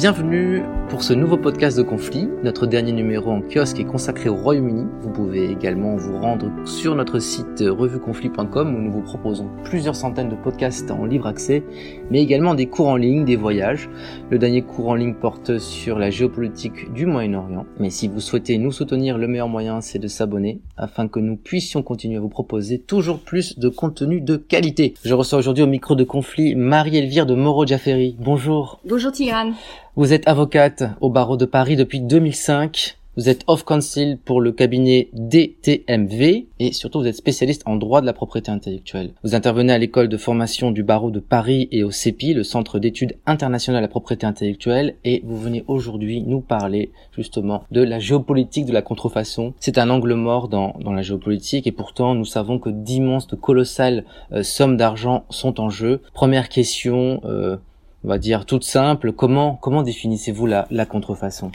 Bienvenue pour ce nouveau podcast de conflit. Notre dernier numéro en kiosque est consacré au Royaume-Uni. Vous pouvez également vous rendre sur notre site revueconflit.com où nous vous proposons plusieurs centaines de podcasts en libre accès, mais également des cours en ligne, des voyages. Le dernier cours en ligne porte sur la géopolitique du Moyen-Orient. Mais si vous souhaitez nous soutenir, le meilleur moyen c'est de s'abonner afin que nous puissions continuer à vous proposer toujours plus de contenu de qualité. Je reçois aujourd'hui au micro de conflit Marie-Elvire de Moreau-Jafferi. Bonjour. Bonjour Tigrane. Vous êtes avocate au barreau de Paris depuis 2005. Vous êtes off counsel pour le cabinet DTMV et surtout vous êtes spécialiste en droit de la propriété intellectuelle. Vous intervenez à l'école de formation du barreau de Paris et au CEPI, le centre d'études internationales à la propriété intellectuelle et vous venez aujourd'hui nous parler justement de la géopolitique de la contrefaçon. C'est un angle mort dans, dans la géopolitique et pourtant nous savons que d'immenses, de colossales euh, sommes d'argent sont en jeu. Première question, euh, on va dire toute simple, comment, définissez-vous la, contrefaçon?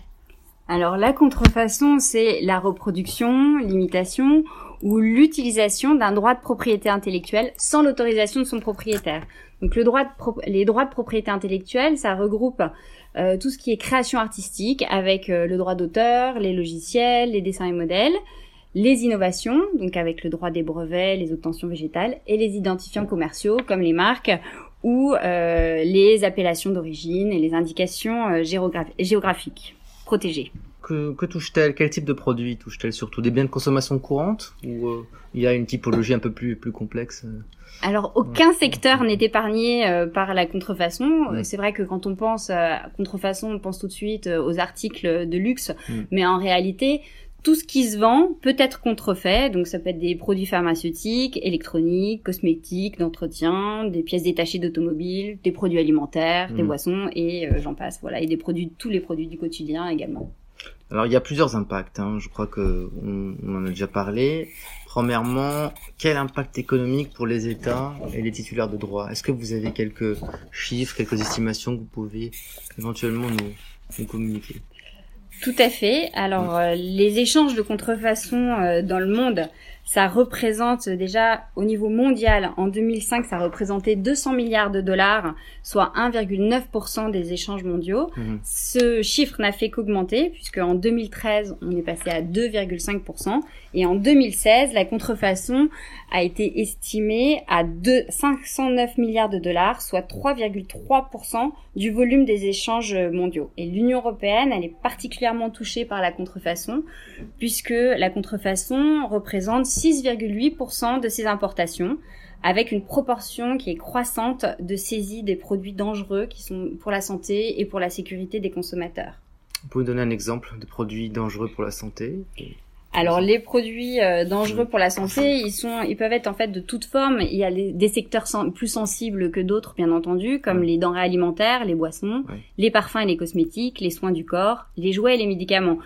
Alors la contrefaçon, c'est la reproduction, l'imitation ou l'utilisation d'un droit de propriété intellectuelle sans l'autorisation de son propriétaire. Donc droit les droits de propriété intellectuelle, ça regroupe euh, tout ce qui est création artistique avec euh, le droit d'auteur, les logiciels, les dessins et modèles, les innovations, donc avec le droit des brevets, les obtentions végétales, et les identifiants commerciaux comme les marques ou euh, les appellations d'origine et les indications euh, géographiques protégées. Que, que touche-t-elle? Quel type de produits touche-t-elle? Surtout Des biens de consommation courante? Ou euh, il y a une typologie un peu plus plus complexe alors aucun secteur n'est épargné par la contrefaçon. C'est vrai que quand on pense à contrefaçon, on pense tout de suite aux articles de luxe, mais en réalité, tout ce qui se vend peut être contrefait, donc ça peut être des produits pharmaceutiques, électroniques, cosmétiques, d'entretien, des pièces détachées d'automobiles, des produits alimentaires, des mmh. boissons et euh, j'en passe, voilà, et des produits, tous les produits du quotidien également. Alors il y a plusieurs impacts, hein. je crois que on, en a déjà parlé. Premièrement, quel impact économique pour les États et les titulaires de droit Est-ce que vous avez quelques chiffres, quelques estimations que vous pouvez éventuellement nous, nous communiquer? Tout à fait. Alors, euh, les échanges de contrefaçon euh, dans le monde, ça représente déjà au niveau mondial, en 2005, ça représentait 200 milliards de dollars, soit 1,9% des échanges mondiaux. Mhm. Ce chiffre n'a fait qu'augmenter, puisque en 2013, on est passé à 2,5%, et en 2016, la contrefaçon a été estimée à 509 milliards de dollars, soit 3,3% du volume des échanges mondiaux. Et l'Union européenne, elle est particulièrement touchée par la contrefaçon, puisque la contrefaçon représente 6,8% de ses importations, avec une proportion qui est croissante de saisie des produits dangereux qui sont pour la santé et pour la sécurité des consommateurs. Vous pouvez donner un exemple de produits dangereux pour la santé alors les produits euh, dangereux pour la santé, ils sont, ils peuvent être en fait de toute forme. Il y a des secteurs plus sensibles que d'autres, bien entendu, comme les denrées alimentaires, les boissons, les parfums et les cosmétiques, les soins du corps, les jouets et les médicaments.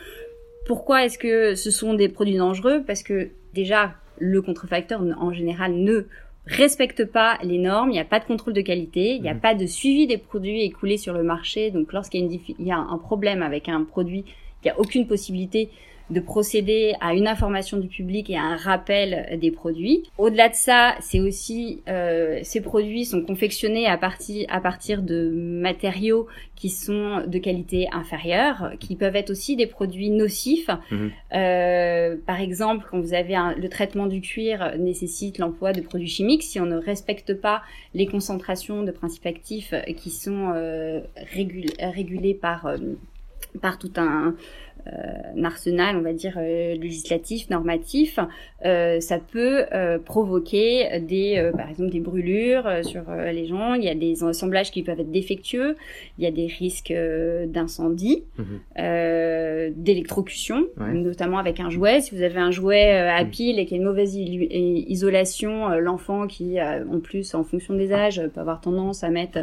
Pourquoi est-ce que ce sont des produits dangereux? Parce que déjà, le contrefacteur en général ne respecte pas les normes, il n'y a pas de contrôle de qualité, il n'y a mhm. pas de suivi des produits écoulés sur le marché. Donc lorsqu'il y, a un problème avec un produit, il n'y a aucune possibilité de procéder à une information du public et à un rappel des produits. Au-delà de ça, c'est aussi euh, ces produits sont confectionnés à partir à partir de matériaux qui sont de qualité inférieure, qui peuvent être aussi des produits nocifs. Mhm. Euh, par exemple, quand vous avez un, le traitement du cuir nécessite l'emploi de produits chimiques, si on ne respecte pas les concentrations de principes actifs qui sont euh, régulés par euh, par tout un un arsenal, on va dire, euh, législatif, normatif, euh, ça peut euh, provoquer des, par exemple, des brûlures sur les gens. Il y a des assemblages qui peuvent être défectueux. Il y a des risques d'incendie, mhm. d'électrocution, notamment avec un jouet. Si vous avez un jouet à mhm. pile et qu'il y a une mauvaise isolation, l'enfant qui, en plus, en fonction des âges, peut avoir tendance à mettre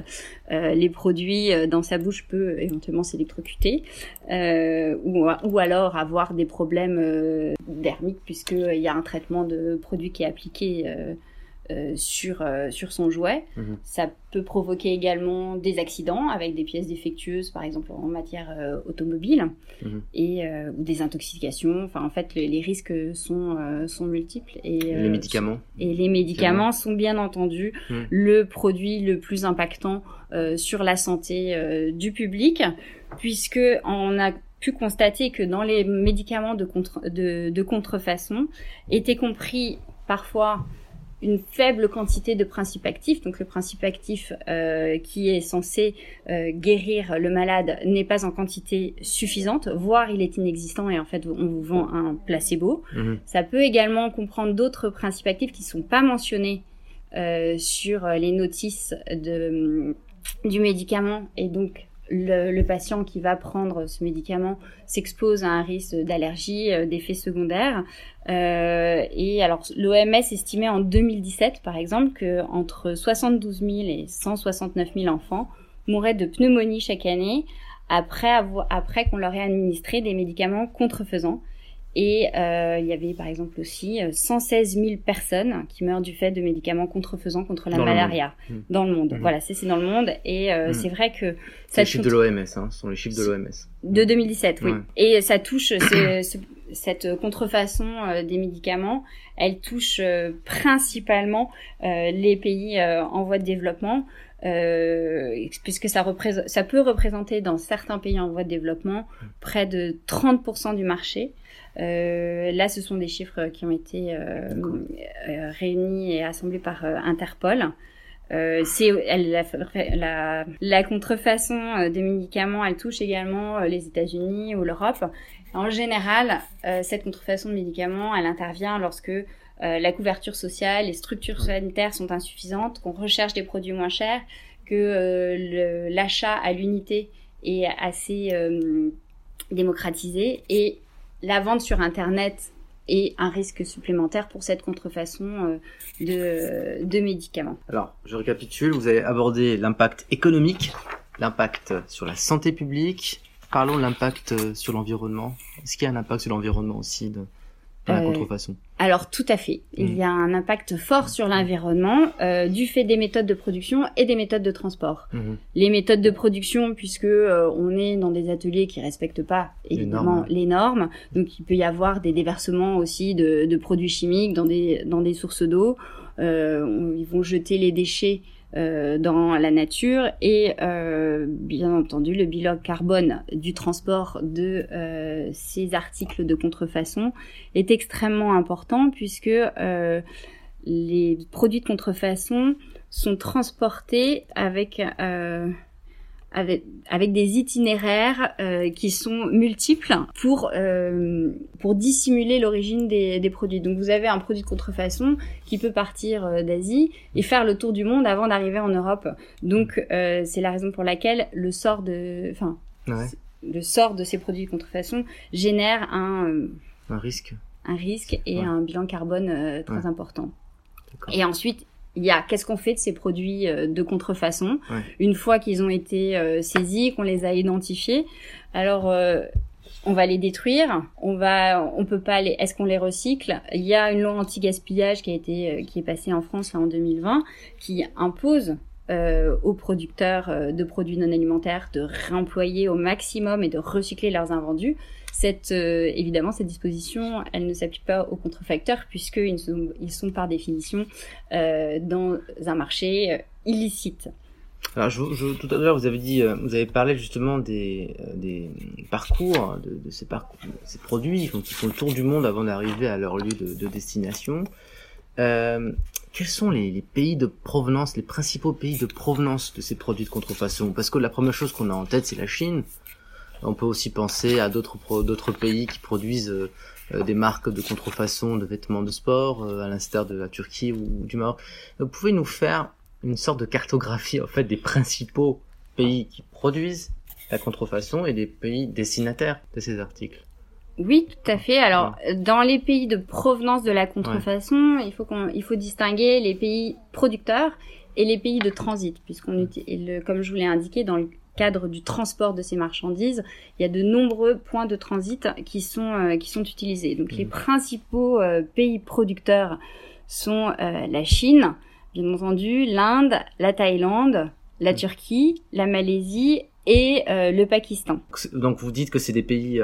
les produits dans sa bouche peut éventuellement s'électrocuter. ou ou alors avoir des problèmes euh, dermiques puisqu'il y a un traitement de produit qui est appliqué euh, euh, sur, euh, sur son jouet. Mhm. Ça peut provoquer également des accidents avec des pièces défectueuses, par exemple en matière euh, automobile, Mhm. et, euh, ou des intoxications. Enfin, en fait, les, les risques sont, euh, sont multiples. Et, Les euh, médicaments. et les médicaments sont bien entendu Mhm. le produit le plus impactant euh, sur la santé euh, du public, puisque on a pu constater que dans les médicaments de, contre, de, de contrefaçon était compris parfois une faible quantité de principes actifs. Donc le principe actif euh, qui est censé euh, guérir le malade n'est pas en quantité suffisante, voire il est inexistant et en fait on vous vend un placebo. Mhm. Ça peut également comprendre d'autres principes actifs qui sont pas mentionnés euh, sur les notices de, du médicament et donc le, patient qui va prendre ce médicament s'expose à un risque d'allergie, euh, d'effets secondaires. Euh, et alors l'OMS estimait en 2017 par exemple que entre 72 000 et 169 000 enfants mouraient de pneumonie chaque année après qu'on leur ait administré des médicaments contrefaisants. Et euh, il y avait par exemple aussi euh, 116 000 personnes qui meurent du fait de médicaments contrefaisants contre la Dans malaria dans le monde. Mhm. Voilà, c'est c'est dans le monde et euh, Mhm. c'est vrai que ça les chiffres de l'OMS, hein. Ce sont les chiffres de l'OMS. de 2017, oui. Ouais. Et ça touche ce- ce- cette contrefaçon euh, des médicaments, elle touche euh, principalement euh, les pays euh, en voie de développement, euh, puisque ça, représente, ça peut représenter dans certains pays en voie de développement près de 30% du marché. Euh, là, ce sont des chiffres qui ont été euh, réunis et assemblés par Interpol. C'est la, la, la contrefaçon des médicaments, elle touche également les États-Unis ou l'Europe. En général, cette contrefaçon de médicaments, elle intervient lorsque euh, la couverture sociale, les structures sanitaires sont insuffisantes, qu'on recherche des produits moins chers, que euh, l'achat à l'unité est assez euh, démocratisé et la vente sur Internet est un risque supplémentaire pour cette contrefaçon de, de médicaments. Alors, je récapitule. Vous avez abordé l'impact économique, l'impact sur la santé publique. Parlons de l'impact sur l'environnement. Est-ce qu'il y a un impact sur l'environnement aussi de, la Euh, contrefaçon Alors tout à fait, il Mhm. y a un impact fort sur l'environnement euh, du fait des méthodes de production et des méthodes de transport. Mhm. Les méthodes de production, puisque euh, on est dans des ateliers qui respectent pas évidemment normes. les normes, donc il peut y avoir des déversements aussi de, de produits chimiques dans des dans des sources d'eau. Euh, ils vont jeter les déchets euh, dans la nature et euh, bien entendu le bilan carbone du transport de euh, ces articles de contrefaçon est extrêmement important puisque euh, les produits de contrefaçon sont transportés avec euh, avec, avec des itinéraires euh, qui sont multiples pour euh, pour dissimuler l'origine des, des produits. Donc vous avez un produit de contrefaçon qui peut partir euh, d'Asie et faire le tour du monde avant d'arriver en Europe. Donc c'est la raison pour laquelle le sort de enfin Ouais, le sort de ces produits de contrefaçon génère un un risque. un risque et Ouais. un bilan carbone très Ouais. important. Et ensuite, il y a qu'est-ce qu'on fait de ces produits euh, de contrefaçon Ouais. une fois qu'ils ont été euh, saisis, qu'on les a identifiés? Alors euh, on va les détruire, on va, on peut pas les, est-ce qu'on les recycle? Il y a une loi anti-gaspillage qui a été, qui est passée en France là, en 2020, qui impose euh, aux producteurs de produits non alimentaires de réemployer au maximum et de recycler leurs invendus. Cette, euh, évidemment, cette disposition, elle ne s'applique pas aux contrefacteurs puisqu'ils sont, sont par définition euh, dans un marché euh, illicite. Tout à l'heure, vous avez parlé justement des, parcours, de, ces produits qui font le tour du monde avant d'arriver à leur lieu de, de destination. Quels sont les pays de provenance, les principaux pays de provenance de ces produits de contrefaçon? Parce que la première chose qu'on a en tête, c'est la Chine. On peut aussi penser à d'autres d'autres pays qui produisent euh, des marques de contrefaçon de vêtements de sport, euh, à l'instar de la Turquie ou, ou du Maroc. Vous pouvez nous faire une sorte de cartographie en fait des principaux pays qui produisent la contrefaçon et des pays destinataires de ces articles. Oui, tout à fait. Alors, dans les pays de provenance de la contrefaçon, il faut qu'on, il faut distinguer les pays producteurs et les pays de transit, puisqu'on utilise, comme je vous l'ai indiqué, dans le cadre du transport de ces marchandises, il y a de nombreux points de transit qui sont euh, qui sont utilisés. Donc, les Mhm. principaux euh, pays producteurs sont la Chine, bien entendu, l'Inde, la Thaïlande, la mm. Turquie, la Malaisie et le Pakistan. Donc vous dites que c'est des pays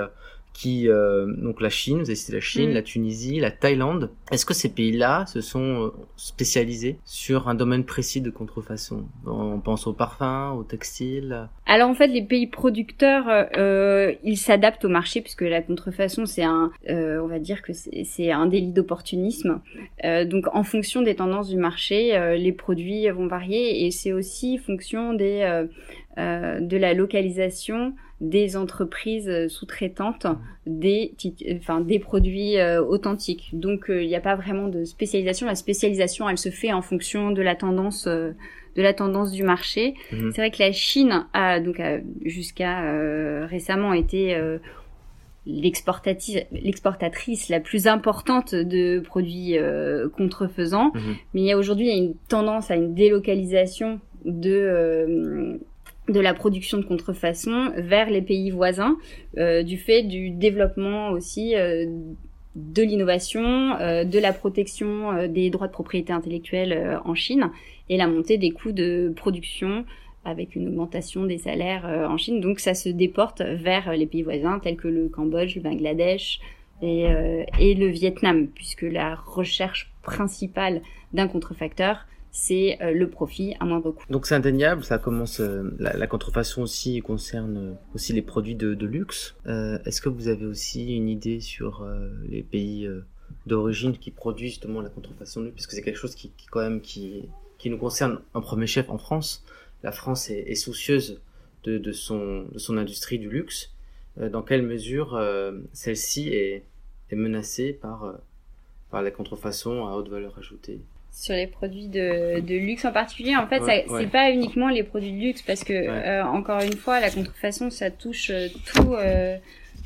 qui euh, donc la Chine, vous avez cité la Chine, mm. la Tunisie, la Thaïlande. Est-ce que ces pays-là se sont euh, spécialisés sur un domaine précis de contrefaçon? On pense au parfum, au textile? Alors en fait, les pays producteurs, euh, ils s'adaptent au marché puisque la contrefaçon, c'est un, euh, on va dire que c'est un délit d'opportunisme. Donc en fonction des tendances du marché, les produits vont varier et c'est aussi fonction des de la localisation des entreprises euh, sous-traitantes des, enfin, des produits euh, authentiques. Donc euh, il n'y a pas vraiment de spécialisation. La spécialisation, elle se fait en fonction de la tendance de la tendance du marché. Mhm. C'est vrai que la Chine a donc jusqu'à récemment été l'exportatrice la plus importante de produits contrefaisants, mhm. mais il y a aujourd'hui une tendance à une délocalisation de de la production de contrefaçon vers les pays voisins, euh, du fait du développement aussi euh, de l'innovation, euh, de la protection des droits de propriété intellectuelle en Chine et la montée des coûts de production avec une augmentation des salaires en Chine. Donc ça se déporte vers les pays voisins tels que le Cambodge, le Bangladesh et, et le Vietnam, puisque la recherche principale d'un contrefacteur, c'est euh, le profit à moindre coût. Donc c'est indéniable, ça commence euh, la, contrefaçon aussi concerne euh, aussi les produits de, luxe. Est-ce que vous avez aussi une idée sur les pays d'origine qui produisent justement la contrefaçon de luxe, puisque c'est quelque chose qui, quand même qui nous concerne en premier chef en France. La France est, soucieuse de, de, son de son industrie du luxe. dans quelle mesure celle-ci est, est menacée par par la contrefaçon à haute valeur ajoutée? Sur les produits de, de luxe en particulier. En fait, c'est pas uniquement les produits de luxe parce que euh, encore une fois, la contrefaçon, ça touche euh, tout. Euh,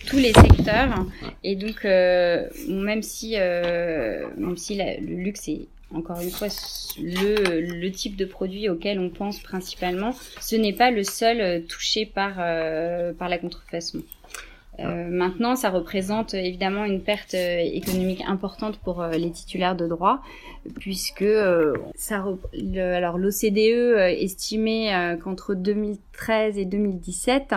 tous les secteurs et donc même si même si le luxe est encore une fois le, le type de produit auquel on pense principalement, ce n'est pas le seul touché par par la contrefaçon. Euh, maintenant, ça représente évidemment une perte euh, économique importante pour euh, les titulaires de droit, puisque ça, alors l'OCDE estimait qu'entre 2013 et 2017,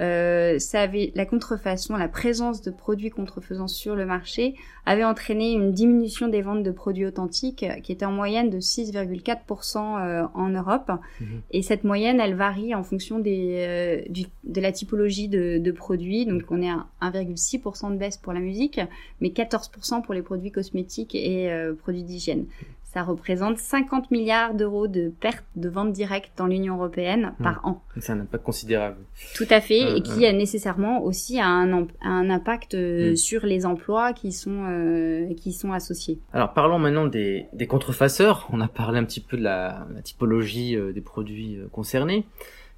euh, ça avait la contrefaçon, la présence de produits contrefaisants sur le marché avait entraîné une diminution des ventes de produits authentiques euh, qui était en moyenne de 6,4% euh, en Europe. Mhm. Et cette moyenne, elle varie en fonction des, de la typologie de, de, produits. Donc on est à 1,6% de baisse pour la musique, mais 14% pour les produits cosmétiques et produits d'hygiène ça représente 50 milliards d'euros de pertes de ventes directes dans l'Union européenne hmm. par an. C'est un impact considérable. Tout à fait, et qui a nécessairement aussi un, un impact euh, hmm. sur les emplois qui sont euh, qui sont associés. Alors parlons maintenant des, des contrefaceurs. On a parlé un petit peu de la, la typologie euh, des produits concernés.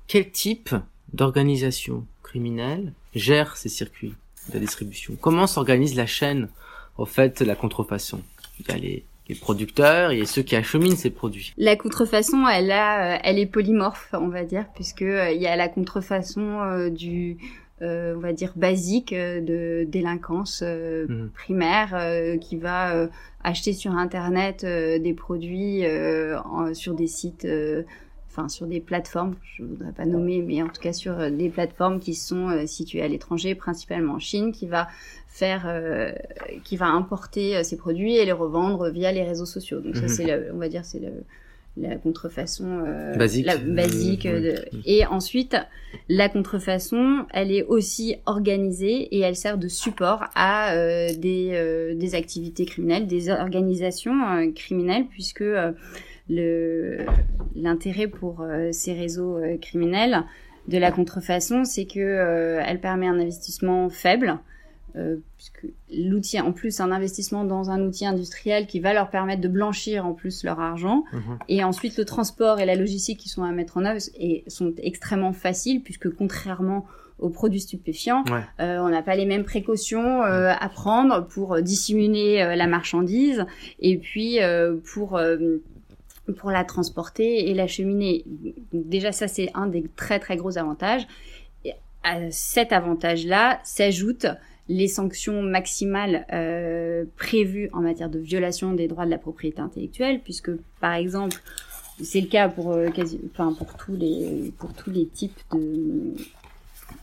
Quel type d'organisation criminelle gère ces circuits de distribution? Comment s'organise la chaîne au fait la contrefaçon? Il y a les les producteurs et ceux qui acheminent ces produits. La contrefaçon, elle a, euh, elle est polymorphe, on va dire, puisque euh, il y a la contrefaçon euh, du on va dire basique de délinquance mhm. primaire qui va acheter sur internet des produits sur des sites enfin sur des plateformes, je voudrais pas nommer, mais en tout cas sur des plateformes qui sont situées à l'étranger, principalement en Chine, qui va faire, euh, qui va importer euh, ces produits et les revendre via les réseaux sociaux. Donc ça, mhm. c'est, on va dire, c'est la contrefaçon euh, basique, la, basique et ensuite la contrefaçon elle est aussi organisée et elle sert de support à des, des activités criminelles des organisations criminelles puisque l'intérêt pour ces réseaux criminels de la contrefaçon c'est que elle permet un investissement faible euh, puisque l'outil, en plus, un investissement dans un outil industriel qui va leur permettre de blanchir en plus leur argent. Mhm. Et ensuite, le transport et la logistique qui sont à mettre en œuvre et sont extrêmement faciles, puisque contrairement aux produits stupéfiants, euh, on n'a pas les mêmes précautions euh, à prendre pour dissimuler euh, la marchandise et puis pour pour la transporter et l'acheminer. Déjà, ça c'est un des très très gros avantages. À cet avantage-là s'ajoute les sanctions maximales euh, prévues en matière de violation des droits de la propriété intellectuelle, puisque par exemple, c'est le cas pour euh, pour tous les pour tous les types de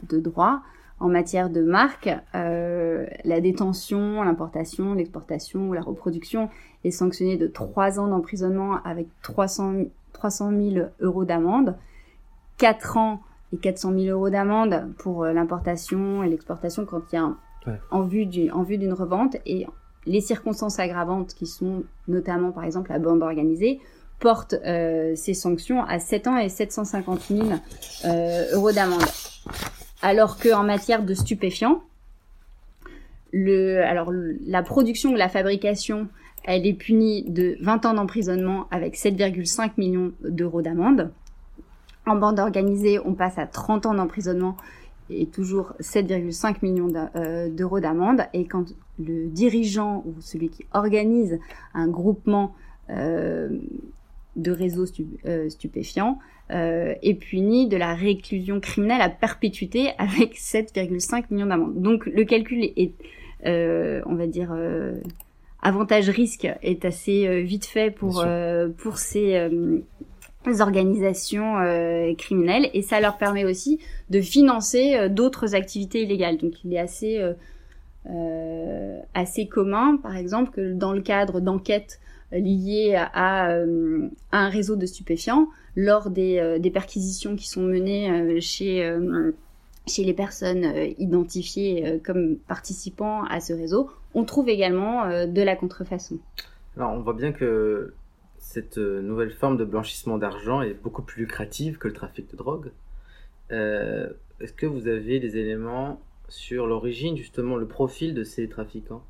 de droits en matière de marque, euh, la détention, l'importation, l'exportation ou la reproduction est sanctionnée de 3 ans d'emprisonnement avec 300 300 000 euros d'amende, 4 ans et 400 000 euros d'amende pour euh, l'importation et l'exportation quand il y a en vue du, en vue d'une revente et les circonstances aggravantes qui sont notamment par exemple la bande organisée portent euh, ces sanctions à 7 ans et 750 000 euh, euros d'amende. Alors que en matière de stupéfiants, la production ou la fabrication, elle est punie de 20 ans d'emprisonnement avec 7,5 millions d'euros d'amende. En bande organisée, on passe à 30 ans d'emprisonnement et toujours 7,5 millions euh, d'euros d'amende. Et quand le dirigeant ou celui qui organise un groupement euh, de réseaux euh, stupéfiants est puni de la réclusion criminelle à perpétuité avec 7,5 millions d'amende. Donc le calcul est, on va dire, avantage-risque est assez vite fait pour, pour ces organisations euh, criminelles et ça leur permet aussi de financer euh, d'autres activités illégales. Donc il est assez euh, assez commun, par exemple, que dans le cadre d'enquêtes liées à, un réseau de stupéfiants, lors des, des perquisitions qui sont menées chez chez les personnes identifiées comme participants à ce réseau, on trouve également de la contrefaçon. Alors on voit bien que cette euh, nouvelle forme de blanchissement d'argent est beaucoup plus lucrative que le trafic de drogue. Euh, est-ce que vous avez des éléments sur l'origine, justement, le profil de ces trafiquants?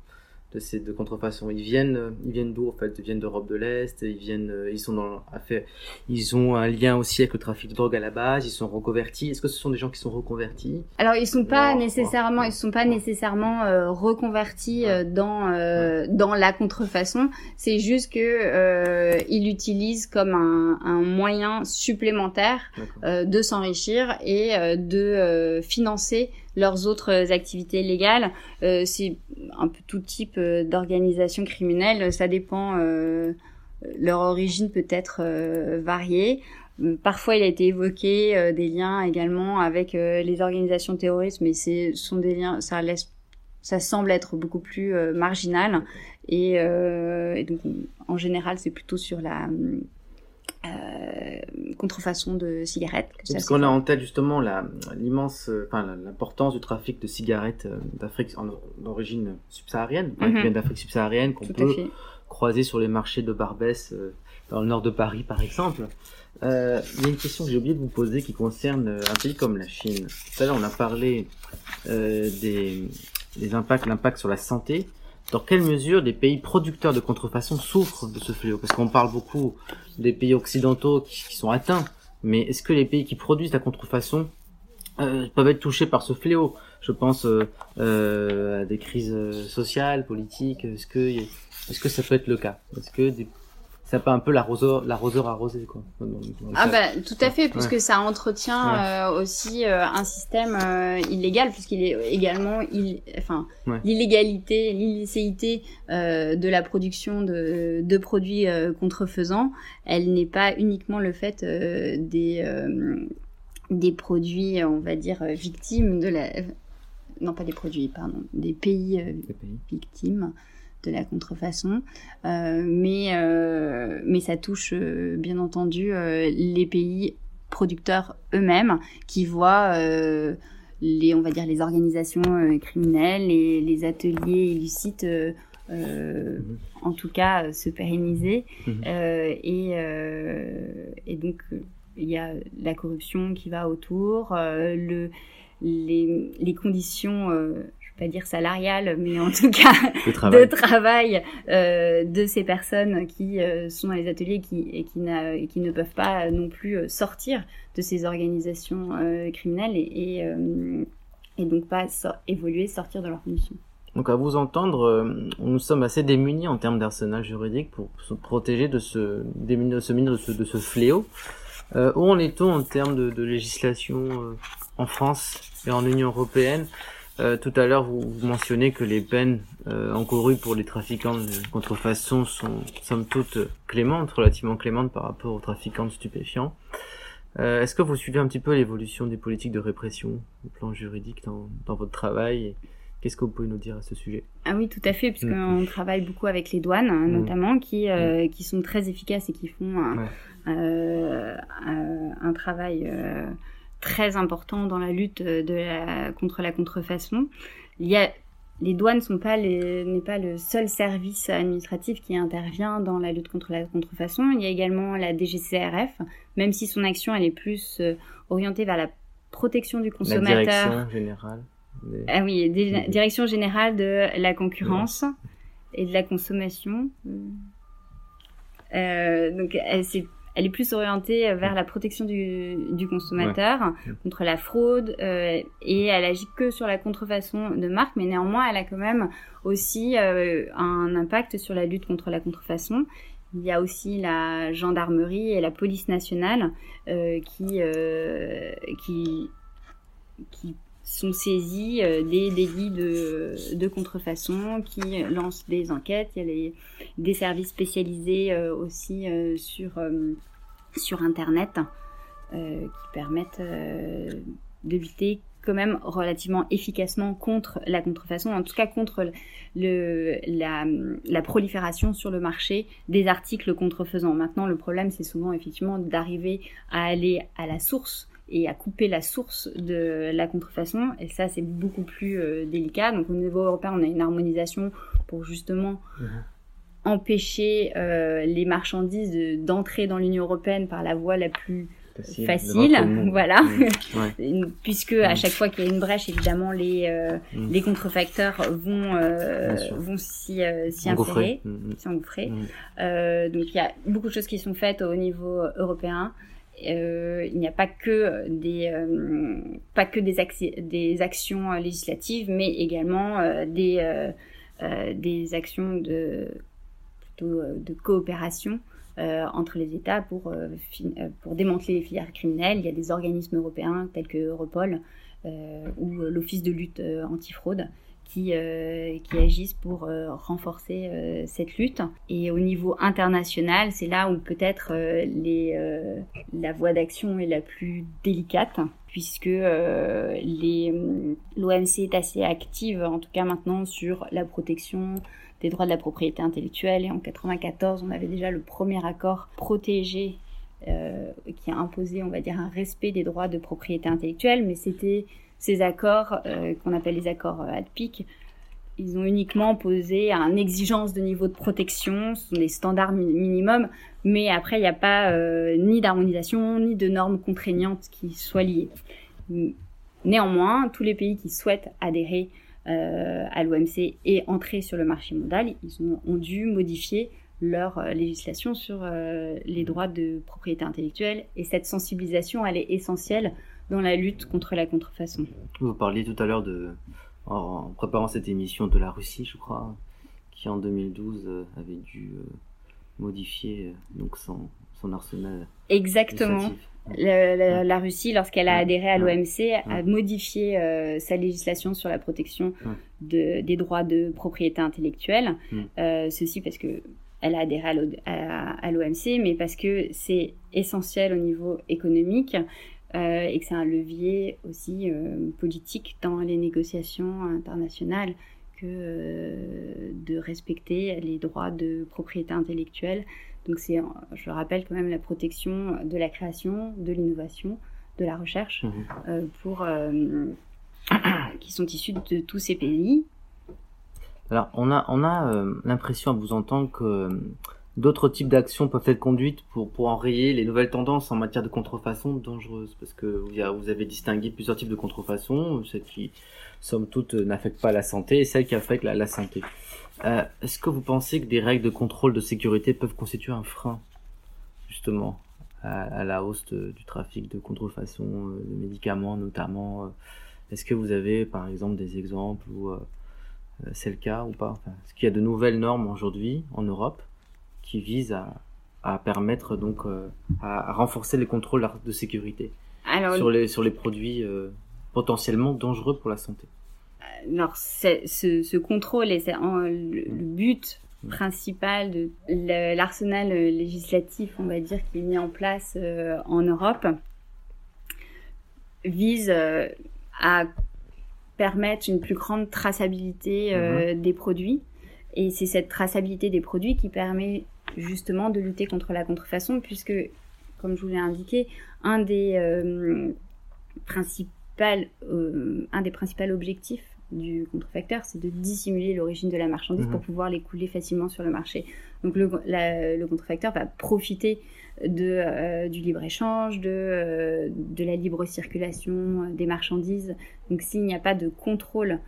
De ces de contrefaçon. Ils viennent, ils viennent d'où en fait? Ils viennent d'Europe de l'Est. Ils viennent, euh, ils sont dans affaire, ils ont un lien aussi avec le trafic de drogue à la base. Ils sont reconvertis. Est-ce que ce sont des gens qui sont reconvertis? Alors ils sont pas nécessairement, ils sont pas nécessairement euh, reconvertis euh, dans dans la contrefaçon. C'est juste que ils l'utilisent comme un, un, moyen supplémentaire de s'enrichir et de financer leurs autres activités légales. Euh, c'est un peu tout type euh, d'organisation criminelle. Ça dépend. Euh, leur origine peut être variée. Parfois, il a été évoqué des liens également avec les organisations terroristes, mais c'est sont des liens, ça laisse, ça semble être beaucoup plus marginal. Et, et, donc, en général, c'est plutôt sur la euh, contrefaçon de cigarettes. Parce qu'on a en tête justement l'immense, euh, enfin l'importance du trafic de cigarettes euh, d'Afrique d'origine subsaharienne, qui mhm. d'Afrique subsaharienne, qu'on peut croiser sur les marchés de Barbès dans le nord de Paris par exemple. Euh, il y a une question que j'ai oublié de vous poser qui concerne un pays comme la Chine. Tout à l'heure, on a parlé euh, des, des impacts, l'impact sur la santé dans quelle mesure des pays producteurs de contrefaçon souffrent de ce fléau? Parce qu'on parle beaucoup des pays occidentaux qui, sont atteints, mais est-ce que les pays qui produisent la contrefaçon euh, peuvent être touchés par ce fléau? Je pense euh, euh, à des crises sociales, politiques. Est-ce que, est-ce que ça peut être le cas? Est-ce que des ça pas un peu l'arroseur l'arroseur arrosé quoi. Ah bah tout à fait puisque ça entretient euh, aussi euh, un système euh, illégal puisqu'il est également il enfin l'illégalité l'illicéité de la production de, de produits contrefaisants elle n'est pas uniquement le fait des des produits on va dire victimes de la non pas des produits pardon des pays, des pays. victimes de la contrefaçon, euh, mais euh, mais ça touche euh, bien entendu les pays producteurs eux-mêmes qui voient les on va dire les organisations criminelles et les ateliers illicites mhm. en tout cas se pérenniser mhm. et, et donc il y a la corruption qui va autour le les, les conditions pas dire salariale, mais en tout cas de travail, euh, de ces personnes qui euh, sont dans les ateliers qui, et, qui, qui ne peuvent pas non plus euh, sortir de ces organisations euh, criminelles et, et, et, donc pas évoluer, sortir de leurs conditions. Donc à vous entendre, nous sommes assez démunis en termes d'arsenal juridique pour se protéger de ce, de ce, de ce, de ce fléau. où en est-on en termes de, de législation en France et en Union européenne? Euh, tout à l'heure, vous, mentionnez que les peines euh, encourues pour les trafiquants de contrefaçon sont, somme toute, clémentes, relativement clémentes par rapport aux trafiquants de stupéfiants. Euh, Est-ce que vous suivez un petit peu l'évolution des politiques de répression au plan juridique dans, dans votre travail Qu'est-ce que vous pouvez nous dire à ce sujet? Ah oui, tout à fait, puisqu'on mm. travaille beaucoup avec les douanes, hein, mm. notamment, qui, euh, mm. qui sont très efficaces et qui font euh, un travail très important dans la lutte de la, contre la contrefaçon. Il y a les douanes sont pas n'est pas le seul service administratif qui intervient dans la lutte contre la contrefaçon. Il y a également la DGCRF, même si son action elle est plus euh, orientée vers la protection du consommateur. La direction générale. Ah oui, direction générale de la concurrence et de la consommation. Euh, donc c'est elle est plus orientée vers la protection du, consommateur contre la fraude euh, et elle agit que sur la contrefaçon de marque, mais néanmoins elle a quand même aussi euh, un impact sur la lutte contre la contrefaçon. Il y a aussi la gendarmerie et la police nationale euh, qui, qui, qui sont saisis euh, des délits de, contrefaçon, qui lancent des enquêtes. Il y a des services spécialisés euh, aussi euh, sur, Internet qui permettent de lutter quand même relativement efficacement contre la contrefaçon, en tout cas contre la, prolifération sur le marché des articles contrefaisants. Maintenant, le problème, c'est souvent effectivement d'arriver à aller à la source et à couper la source de la contrefaçon. Et ça, c'est beaucoup plus euh, délicat. Donc au niveau européen, on a une harmonisation pour justement mhm. empêcher euh, les marchandises d'entrer dans l'Union européenne par la voie la plus facile, voilà, mhm. puisque à mhm. chaque fois qu'il y a une brèche, évidemment les euh, les contrefacteurs vont vont s'y inférer, s'y engouffrer. donc il y a beaucoup de choses qui sont faites au niveau européen. Euh, il n'y a pas que des euh, pas que des, des actions législatives, mais également euh, des des actions de plutôt de coopération entre les États pour pour démanteler les filières criminelles. Il y a des organismes européens tels que Europol ou l'Office de lutte antifraude qui, euh, qui agissent pour euh, renforcer euh, cette lutte. Et au niveau international, c'est là où peut-être la voie d'action est la plus délicate puisque les l'OMC est assez active en tout cas maintenant sur la protection des droits de la propriété intellectuelle et en 94 on avait déjà le premier accord protégé qui a imposé on va dire un respect des droits de propriété intellectuelle mais c'était ces accords, euh, qu'on appelle les accords euh, ADPIC, ils ont uniquement posé un exigence de niveau de protection, ce sont des standards minimums, mais après il n'y a pas euh, ni d'harmonisation ni de normes contraignantes qui soient liées. Néanmoins, tous les pays qui souhaitent adhérer à l'OMC et entrer sur le marché mondial, ils ont dû modifier leur législation sur les droits de propriété intellectuelle et cette sensibilisation elle est essentielle dans la lutte contre la contrefaçon. Vous parliez tout à l'heure de, en préparant cette émission, de la Russie, je crois, qui en 2012 euh, avait dû euh, modifier euh, donc son, son arsenal. Exactement. La, Russie, lorsqu'elle a adhéré à l'OMC, a modifié sa législation sur la protection de, des droits de propriété intellectuelle. ceci parce que elle a adhéré à l'OMC, mais parce que c'est essentiel au niveau économique. Euh, et que c'est un levier aussi euh, politique dans les négociations internationales que euh, de respecter les droits de propriété intellectuelle. Donc c'est, je rappelle quand même, la protection de la création, de l'innovation, de la recherche, mmh. pour qui sont issus de tous ces pays. Alors on a on a l'impression à vous entendre que d'autres types d'actions peuvent être conduites pour, pour enrayer les nouvelles tendances en matière de contrefaçon dangereuse Parce que vous avez distingué plusieurs types de contrefaçon, celles qui, somme toute, n'affectent pas la santé et celles qui affectent la, santé. Euh, Est-ce que vous pensez que des règles de contrôle de sécurité peuvent constituer un frein, justement, à, la hausse du trafic de contrefaçon euh, de médicaments notamment euh? Est-ce que vous avez, par exemple, des exemples où euh, c'est le cas ou pas? Est-ce qu'il y a de nouvelles normes aujourd'hui en Europe qui vise à, à permettre donc euh, à, renforcer les contrôles de sécurité sur les sur les produits euh, potentiellement dangereux pour la santé. alors ce, ce, contrôle et le, but principal de l'arsenal législatif, on va dire, qui est mis en place en Europe, vise à permettre une plus grande traçabilité mhm. des produits. Et c'est cette traçabilité des produits qui permet justement de lutter contre la contrefaçon, puisque, comme je vous l'ai indiqué, un des, euh, euh, un des principaux objectifs du contrefacteur, c'est de dissimuler l'origine de la marchandise pour mhm. pouvoir l'écouler facilement sur le marché. Donc le, le contrefacteur va profiter de, euh, du libre-échange, de, de la libre circulation des marchandises. Donc s'il n'y a pas de contrôle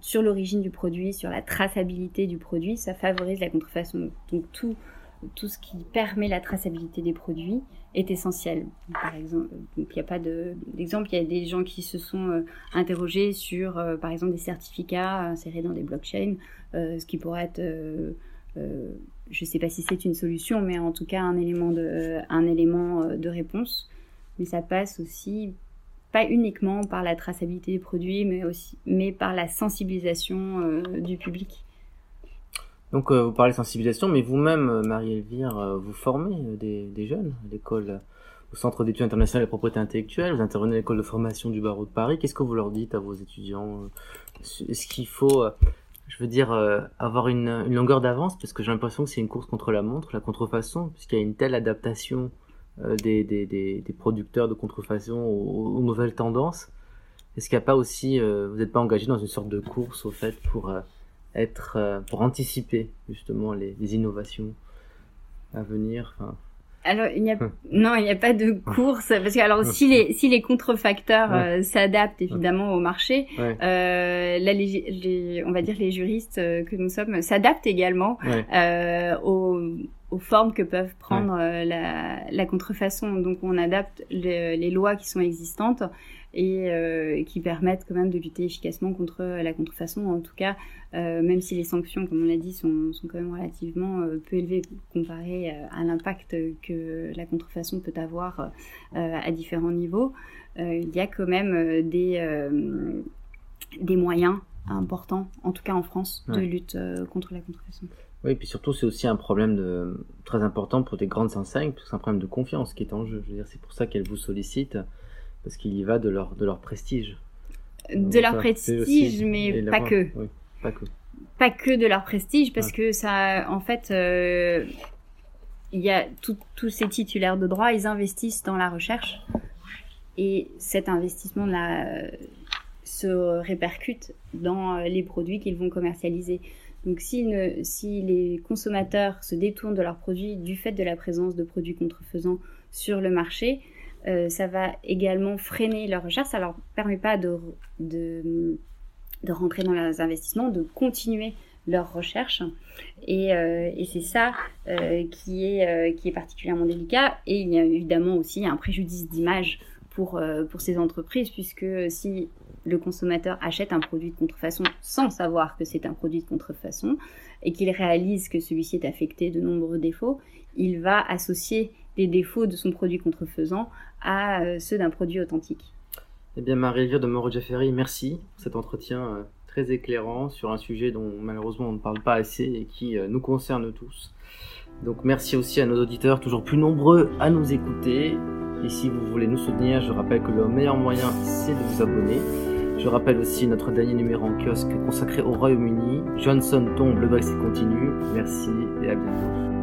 sur l'origine du produit, sur la traçabilité du produit, ça favorise la contrefaçon. Donc tout, tout ce qui permet la traçabilité des produits est essentiel. Par exemple, il n'y a pas d'exemple, il y a des gens qui se sont euh, interrogés sur, euh, par exemple, des certificats insérés dans des blockchains, euh, ce qui pourrait être, je ne sais pas si c'est une solution, mais en tout cas un élément de, un élément de réponse. Mais ça passe aussi pas uniquement par la traçabilité des produits, mais aussi, mais par la sensibilisation euh, du public. Donc euh, vous parlez de sensibilisation, mais vous-même, euh, Marie-Elvire, vous formez des, jeunes à l'école, au Centre d'études internationales et propriété intellectuelle, vous intervenez à l'école de formation du barreau de Paris. Qu'est-ce que vous leur dites à vos étudiants Est-ce qu'il faut, je veux dire, avoir une, longueur d'avance? Parce que j'ai l'impression que c'est une course contre la montre, la contrefaçon, puisqu'il y a une telle adaptation des, des, des, des, producteurs de contrefaçon aux, nouvelles tendances. Est-ce qu'il n'y a pas aussi, euh, vous n'êtes pas engagé dans une sorte de course au fait pour euh, être, pour anticiper justement les, innovations à venir alors il n'y a hum. non il n'y a pas de course parce que alors hum. si les si les contrefacteurs s'adaptent évidemment au marché euh, là les, on va dire les juristes que nous sommes s'adaptent également euh, aux aux formes que peuvent prendre euh, la, la, contrefaçon. Donc on adapte les lois qui sont existantes et euh, qui permettent quand même de lutter efficacement contre la contrefaçon. En tout cas, euh, même si les sanctions, comme on l'a dit, sont, sont, quand même relativement peu élevées comparées à l'impact que la contrefaçon peut avoir à différents niveaux, il y a quand même des, des moyens importants, en tout cas en France, de lutte contre la contrefaçon. Oui, puis surtout, c'est aussi un problème de, très important pour des grandes enseignes, parce que c'est un problème de confiance qui est en jeu. Je veux dire, c'est pour ça qu'elles vous sollicitent, parce qu'il y va de leur, de leur prestige. De leur prestige, mais pas que. Oui, pas que. Pas que de leur prestige, parce que ça, en fait, euh, il y a tous ces titulaires de droit, ils investissent dans la recherche, et cet investissement là se répercute dans les produits qu'ils vont commercialiser. Donc si, si les consommateurs se détournent de leurs produits du fait de la présence de produits contrefaisants sur le marché, euh, ça va également freiner leur recherche, ça leur permet pas de, de, rentrer dans leurs investissements, de continuer leur recherche. Et, euh, c'est ça euh, qui, est, qui est particulièrement délicat. Et il y a évidemment aussi un préjudice d'image pour, pour ces entreprises, puisque si le consommateur achète un produit de contrefaçon sans savoir que c'est un produit de contrefaçon et qu'il réalise que celui-ci est affecté de nombreux défauts, il va associer les défauts de son produit contrefaisant à euh, ceux d'un produit authentique. Eh bien, Marie-Elvire de Moreau Jaffery, merci pour cet entretien euh, très éclairant sur un sujet dont malheureusement on ne parle pas assez et qui euh, nous concerne tous. Donc merci aussi à nos auditeurs toujours plus nombreux à nous écouter. Et si vous voulez nous soutenir, je rappelle que le meilleur moyen c'est de vous abonner. Je rappelle aussi notre dernier numéro en kiosque consacré au Royaume-Uni. Johnson tombe, le Brexit continue. Merci et à bientôt.